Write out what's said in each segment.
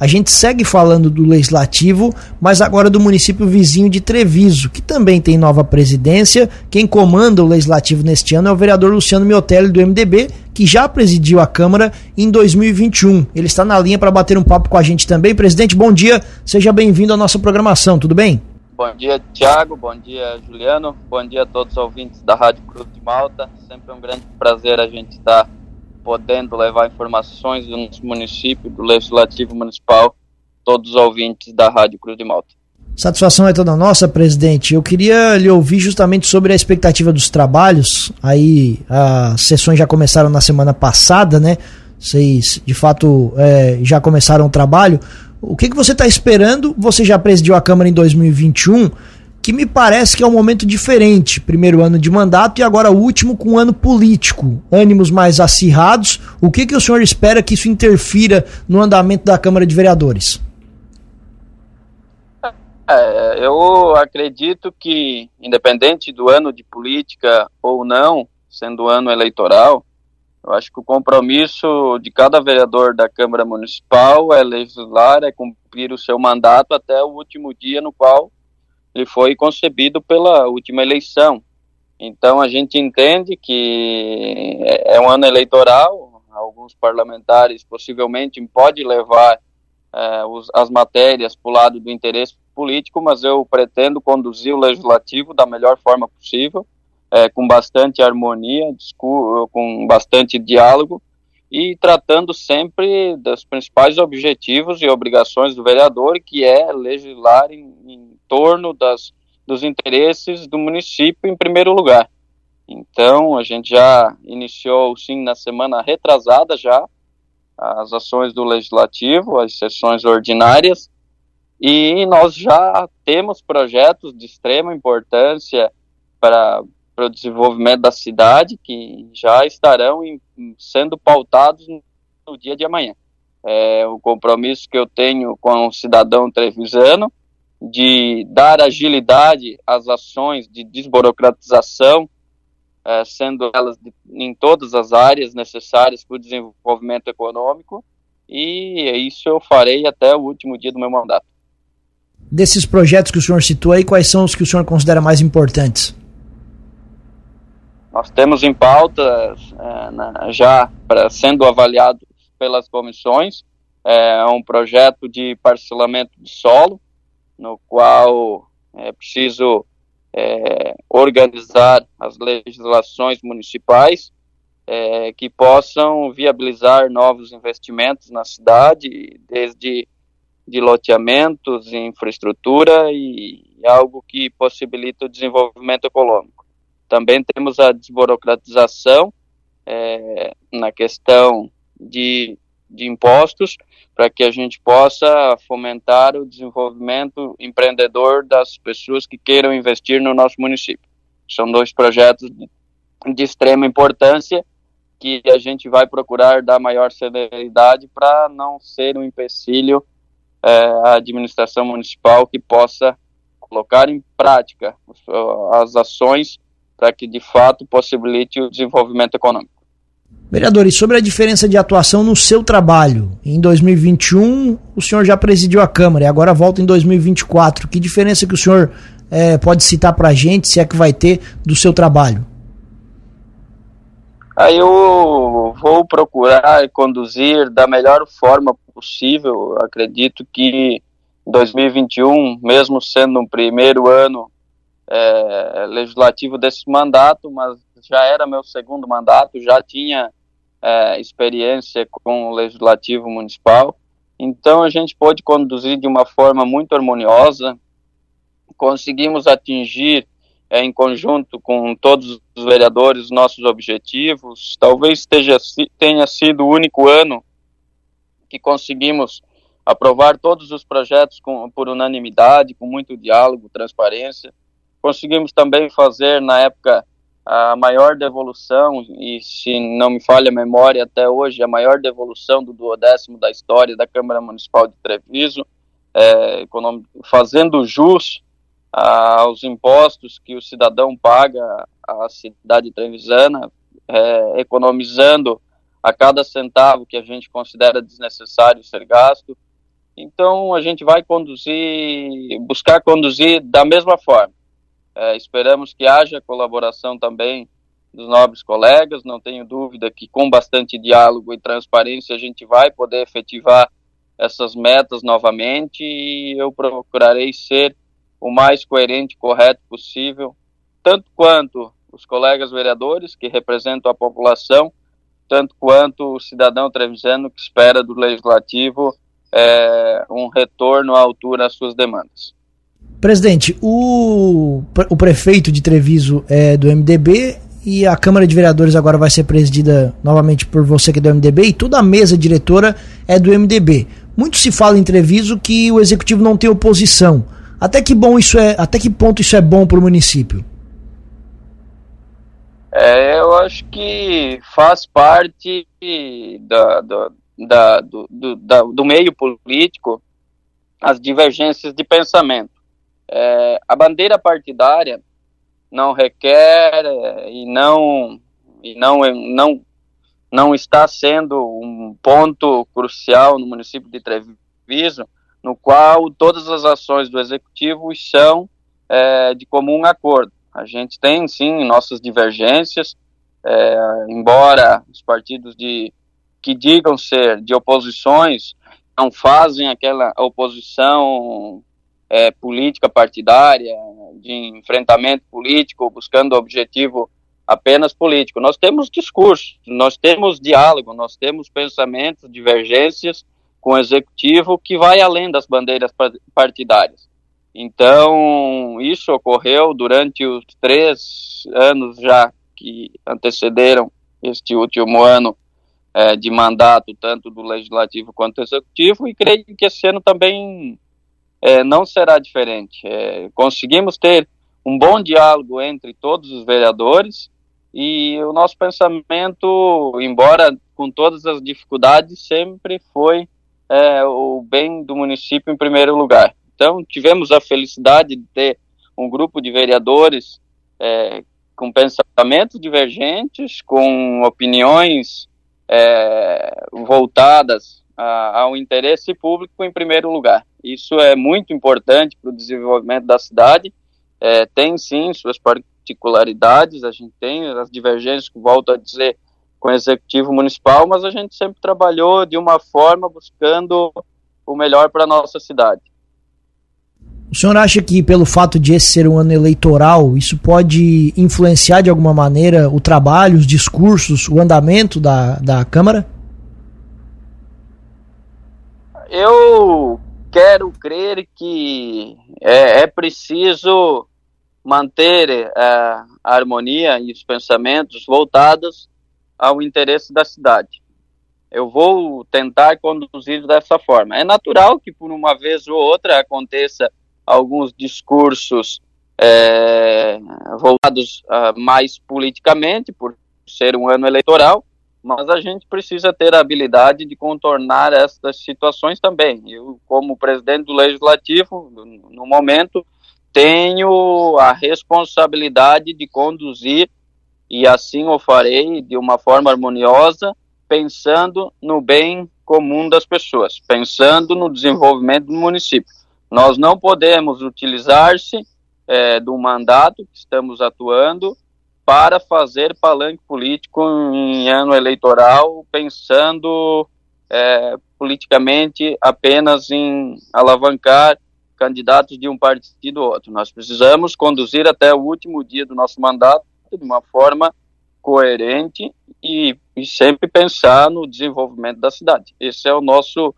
A gente segue falando do legislativo, mas agora do município vizinho de Treviso, que também tem nova presidência. Quem comanda o legislativo neste ano é o vereador Luciano Miotelli do MDB, que já presidiu a Câmara em 2021. Ele está na linha para bater um papo com a gente também. Presidente, bom dia. Seja bem-vindo à nossa programação. Tudo bem? Bom dia, Tiago. Bom dia, Juliano. Bom dia a todos os ouvintes da Rádio Cruz de Malta. Sempre um grande prazer a gente estar podendo levar informações do nosso município, do Legislativo Municipal, todos os ouvintes da Rádio Cruz de Malta. Satisfação é toda nossa, presidente. Eu queria lhe ouvir justamente sobre a expectativa dos trabalhos. Aí as sessões já começaram na semana passada, né? Vocês de fato é, já começaram o trabalho. O que, que você está esperando? Você já presidiu a Câmara em 2021 que me parece que é um momento diferente. Primeiro ano de mandato e agora o último com um ano político. Ânimos mais acirrados. O que, que o senhor espera que isso interfira no andamento da Câmara de Vereadores? É, eu acredito que, independente do ano de política ou não, sendo ano eleitoral, eu acho que o compromisso de cada vereador da Câmara Municipal é legislar, é cumprir o seu mandato até o último dia no qual ele foi concebido pela última eleição. Então a gente entende que é, é um ano eleitoral, alguns parlamentares possivelmente podem levar é, os, as matérias para o lado do interesse político, mas eu pretendo conduzir o legislativo da melhor forma possível, é, com bastante harmonia, com bastante diálogo e tratando sempre dos principais objetivos e obrigações do vereador, que é legislar em, em torno das, dos interesses do município em primeiro lugar. Então, a gente já iniciou, sim, na semana retrasada já, as ações do legislativo, as sessões ordinárias, e nós já temos projetos de extrema importância para para o desenvolvimento da cidade que já estarão em, sendo pautados no dia de amanhã. É o compromisso que eu tenho com o cidadão trevisano de dar agilidade às ações de desburocratização, é, sendo elas de, em todas as áreas necessárias para o desenvolvimento econômico, e isso eu farei até o último dia do meu mandato. Desses projetos que o senhor citou aí, quais são os que o senhor considera mais importantes? Nós temos em pauta é, na, já pra, sendo avaliado pelas comissões é, um projeto de parcelamento de solo, no qual é preciso é, organizar as legislações municipais é, que possam viabilizar novos investimentos na cidade, desde de loteamentos, infraestrutura e algo que possibilita o desenvolvimento econômico. Também temos a desburocratização é, na questão de, de impostos, para que a gente possa fomentar o desenvolvimento empreendedor das pessoas que queiram investir no nosso município. São dois projetos de, extrema importância que a gente vai procurar dar maior celeridade para não ser um empecilho é, à administração municipal que possa colocar em prática as ações para que de fato possibilite o desenvolvimento econômico. Vereador, e sobre a diferença de atuação no seu trabalho? Em 2021, o senhor já presidiu a Câmara e agora volta em 2024. Que diferença que o senhor é, pode citar para a gente, se é que vai ter, do seu trabalho? Aí eu vou procurar conduzir da melhor forma possível. Acredito que 2021, mesmo sendo um primeiro ano é, legislativo desse mandato, mas já era meu segundo mandato, já tinha é, experiência com o legislativo municipal. Então a gente pôde conduzir de uma forma muito harmoniosa, conseguimos atingir é, em conjunto com todos os vereadores nossos objetivos. Talvez esteja, tenha sido o único ano que conseguimos aprovar todos os projetos com, por unanimidade, com muito diálogo, transparência. Conseguimos também fazer, na época, a maior devolução, e se não me falha a memória, até hoje, a maior devolução do duodécimo da história da Câmara Municipal de Treviso, é, fazendo jus aos impostos que o cidadão paga à cidade trevisana, é, economizando a cada centavo que a gente considera desnecessário ser gasto. então a gente vai conduzir, buscar conduzir da mesma forma. É, esperamos que haja colaboração também dos nobres colegas, não tenho dúvida que com bastante diálogo e transparência a gente vai poder efetivar essas metas novamente e eu procurarei ser o mais coerente e correto possível, tanto quanto os colegas vereadores que representam a população, tanto quanto o cidadão trevisano que espera do legislativo é, um retorno à altura às suas demandas. Presidente, o, o prefeito de Treviso é do MDB e a Câmara de Vereadores agora vai ser presidida novamente por você que é do MDB e toda a mesa diretora é do MDB. Muito se fala em Treviso que o executivo não tem oposição. Até que bom isso é, até que ponto isso é bom para o município? É, eu acho que faz parte da, da, da, do, do, da, do meio político as divergências de pensamento. É, a bandeira partidária não requer é, e não e não não não está sendo um ponto crucial no município de Treviso, no qual todas as ações do executivo são é, de comum acordo. A gente tem sim nossas divergências, é, embora os partidos de que digam ser de oposições não fazem aquela oposição é, política partidária, de enfrentamento político, buscando objetivo apenas político. Nós temos discurso, nós temos diálogo, nós temos pensamentos, divergências com o executivo que vai além das bandeiras partidárias. Então, isso ocorreu durante os três anos já que antecederam este último ano é, de mandato, tanto do legislativo quanto do executivo, e creio que esse ano também é, não será diferente. É, conseguimos ter um bom diálogo entre todos os vereadores e o nosso pensamento, embora com todas as dificuldades, sempre foi é, o bem do município em primeiro lugar. Então, tivemos a felicidade de ter um grupo de vereadores é, com pensamentos divergentes, com opiniões é, voltadas a, ao interesse público em primeiro lugar. Isso é muito importante para o desenvolvimento da cidade. É, tem sim suas particularidades, a gente tem as divergências, que volto a dizer, com o executivo municipal, mas a gente sempre trabalhou de uma forma buscando o melhor para a nossa cidade. O senhor acha que, pelo fato de esse ser um ano eleitoral, isso pode influenciar de alguma maneira o trabalho, os discursos, o andamento da, da Câmara? Eu quero crer que é, é preciso manter é, a harmonia e os pensamentos voltados ao interesse da cidade. Eu vou tentar conduzir dessa forma. É natural que por uma vez ou outra aconteça alguns discursos é, voltados uh, mais politicamente, por ser um ano eleitoral, mas a gente precisa ter a habilidade de contornar essas situações também. Eu, como presidente do Legislativo, no momento, tenho a responsabilidade de conduzir, e assim o farei de uma forma harmoniosa, pensando no bem comum das pessoas, pensando no desenvolvimento do município. Nós não podemos utilizar-se é, do mandato que estamos atuando para fazer palanque político em ano eleitoral, pensando é, politicamente apenas em alavancar candidatos de um partido ou outro. Nós precisamos conduzir até o último dia do nosso mandato de uma forma coerente e, e sempre pensar no desenvolvimento da cidade. Esse é o nosso,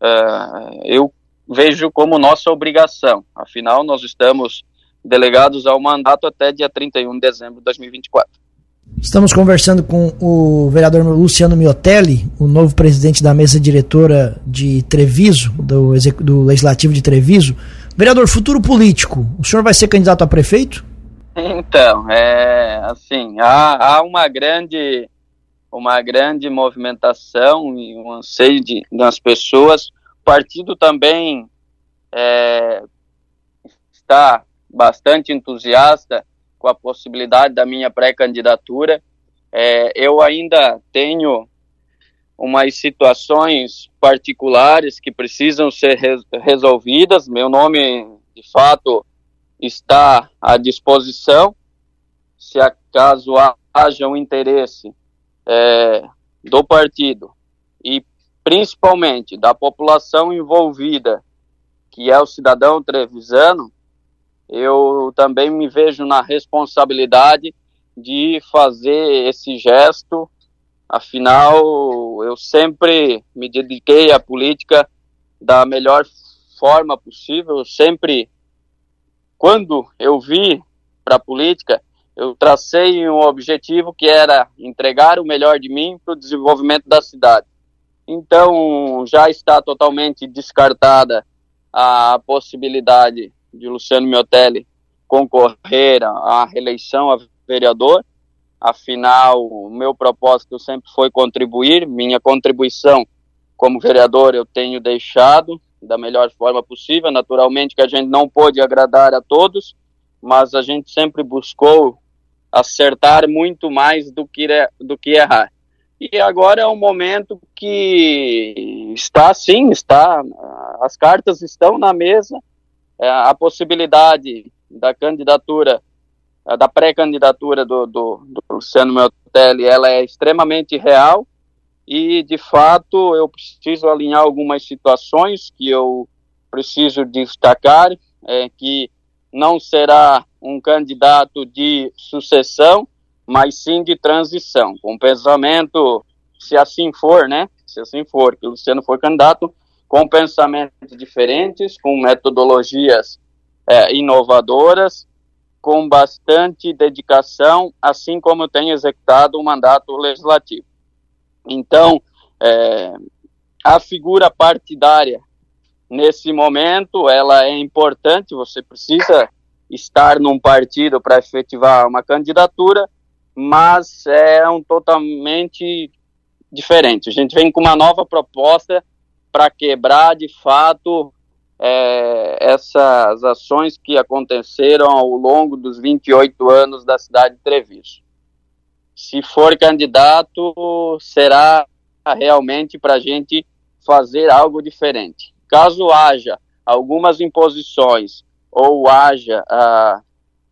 uh, eu vejo como nossa obrigação. Afinal, nós estamos delegados ao mandato até dia 31 de dezembro de 2024. Estamos conversando com o vereador Luciano Miotelli, o novo presidente da mesa diretora de Treviso, do, do Legislativo de Treviso. Vereador, futuro político, o senhor vai ser candidato a prefeito? Então, é assim, há, há uma grande uma grande movimentação e um anseio de, das pessoas partido também é, está bastante entusiasta com a possibilidade da minha pré-candidatura. É, eu ainda tenho umas situações particulares que precisam ser res resolvidas. Meu nome, de fato, está à disposição. Se acaso haja um interesse é, do partido e principalmente da população envolvida, que é o cidadão trevisano, eu também me vejo na responsabilidade de fazer esse gesto Afinal, eu sempre me dediquei à política da melhor forma possível. sempre, quando eu vi para a política, eu tracei um objetivo que era entregar o melhor de mim para o desenvolvimento da cidade. Então, já está totalmente descartada a possibilidade de Luciano Miotelli concorrer à reeleição a vereador Afinal, o meu propósito sempre foi contribuir, minha contribuição como vereador eu tenho deixado da melhor forma possível. Naturalmente que a gente não pôde agradar a todos, mas a gente sempre buscou acertar muito mais do que, do que errar. E agora é um momento que está sim, está, as cartas estão na mesa, é, a possibilidade da candidatura da pré-candidatura do, do, do, Luciano Meltelli, ela é extremamente real e, de fato, eu preciso alinhar algumas situações que eu preciso destacar, é, que não será um candidato de sucessão, mas sim de transição, com pensamento, se assim for, né, se assim for, que o Luciano for candidato, com pensamentos diferentes, com metodologias é, inovadoras, com bastante dedicação, assim como tenho executado o mandato legislativo. Então, é, a figura partidária, nesse momento, ela é importante, você precisa estar num partido para efetivar uma candidatura, mas é um totalmente diferente. A gente vem com uma nova proposta para quebrar, de fato, é, essas ações que aconteceram ao longo dos 28 anos da cidade de Treviso. Se for candidato, será realmente para a gente fazer algo diferente. Caso haja algumas imposições ou haja ah,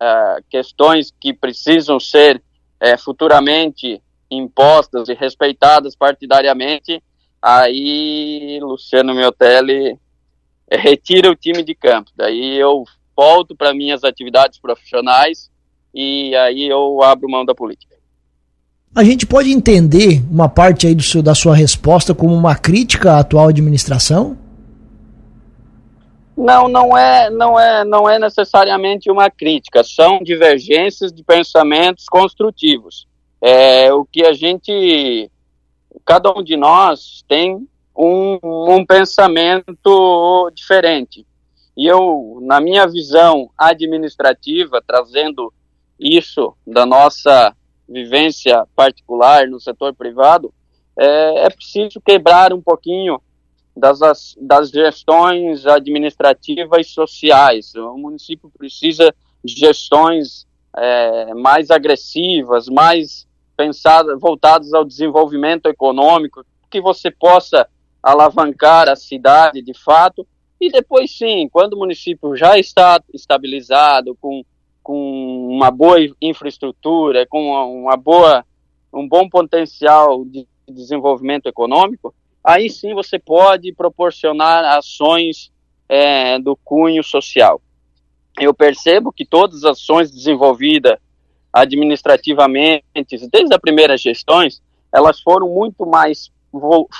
ah, questões que precisam ser eh, futuramente impostas e respeitadas partidariamente, aí Luciano Miotelli retira o time de campo. Daí eu volto para minhas atividades profissionais e aí eu abro mão da política. A gente pode entender uma parte aí do seu, da sua resposta como uma crítica à atual administração? Não, não é, não é, não é necessariamente uma crítica. São divergências de pensamentos construtivos. É o que a gente, cada um de nós tem um, um pensamento diferente. E eu, na minha visão administrativa, trazendo isso da nossa vivência particular no setor privado, é, é preciso quebrar um pouquinho das, das gestões administrativas e sociais. O município precisa de gestões é, mais agressivas, mais pensadas, voltadas ao desenvolvimento econômico, que você possa alavancar a cidade de fato, e depois sim, quando o município já está estabilizado, com, com uma boa infraestrutura, com uma, boa, um bom potencial de desenvolvimento econômico, aí sim você pode proporcionar ações é, do cunho social. Eu percebo que todas as ações desenvolvidas administrativamente, desde as primeiras gestões, elas foram muito mais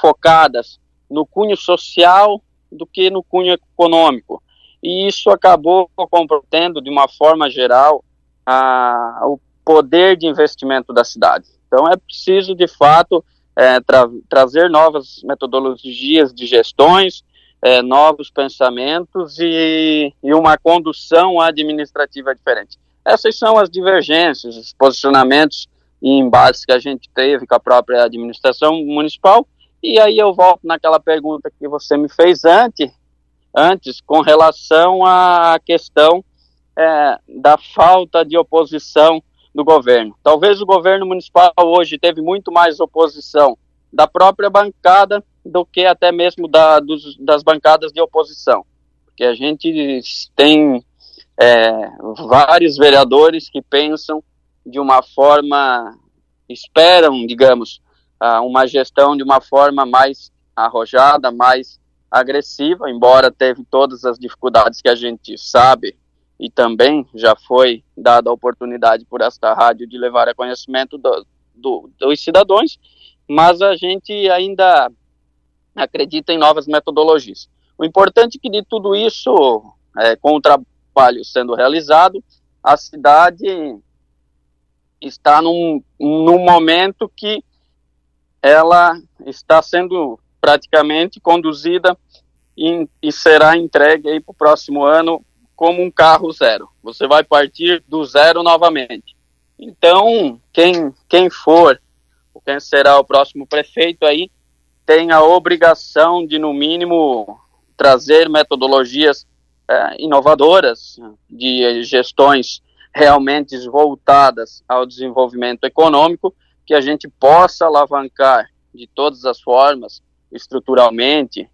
focadas no cunho social do que no cunho econômico. E isso acabou comprometendo, de uma forma geral, a, o poder de investimento da cidade. Então é preciso, de fato, é, tra trazer novas metodologias de gestões, é, novos pensamentos e, e, uma condução administrativa diferente. Essas são as divergências, os posicionamentos e embates que a gente teve com a própria administração municipal e aí eu volto naquela pergunta que você me fez antes, antes com relação à questão é, da falta de oposição do governo. Talvez o governo municipal hoje teve muito mais oposição da própria bancada do que até mesmo da, dos, das bancadas de oposição. Porque a gente tem é, vários vereadores que pensam de uma forma, esperam, digamos, uma gestão de uma forma mais arrojada, mais agressiva, embora teve todas as dificuldades que a gente sabe e também já foi dada a oportunidade por esta rádio de levar a conhecimento do, do, dos cidadãos, mas a gente ainda acredita em novas metodologias. O importante é que de tudo isso, é, com o trabalho sendo realizado, a cidade está num, num momento que ela está sendo praticamente conduzida em, e será entregue para o próximo ano como um carro zero. Você vai partir do zero novamente. Então, quem, quem for, quem será o próximo prefeito aí, tem a obrigação de, no mínimo, trazer metodologias inovadoras de gestões realmente voltadas ao desenvolvimento econômico, que a gente possa alavancar de todas as formas, estruturalmente,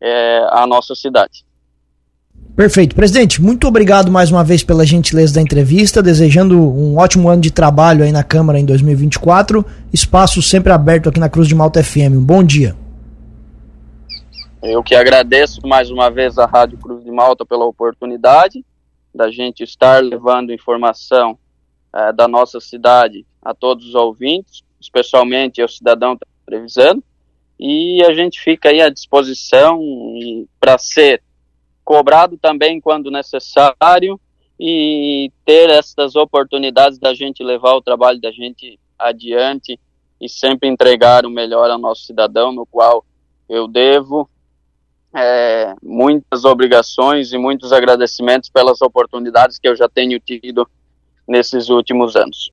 é, a nossa cidade. Perfeito. Presidente, muito obrigado mais uma vez pela gentileza da entrevista, desejando um ótimo ano de trabalho aí na Câmara em 2024. Espaço sempre aberto aqui na Cruz de Malta FM. Um bom dia. Eu que agradeço mais uma vez à Rádio Cruz de Malta pela oportunidade da gente estar levando informação eh, da nossa cidade a todos os ouvintes, especialmente ao cidadão Trevisano, e a gente fica aí à disposição para ser cobrado também quando necessário e ter essas oportunidades da gente levar o trabalho da gente adiante e sempre entregar o melhor ao nosso cidadão, no qual eu devo é, muitas obrigações e muitos agradecimentos pelas oportunidades que eu já tenho tido nesses últimos anos.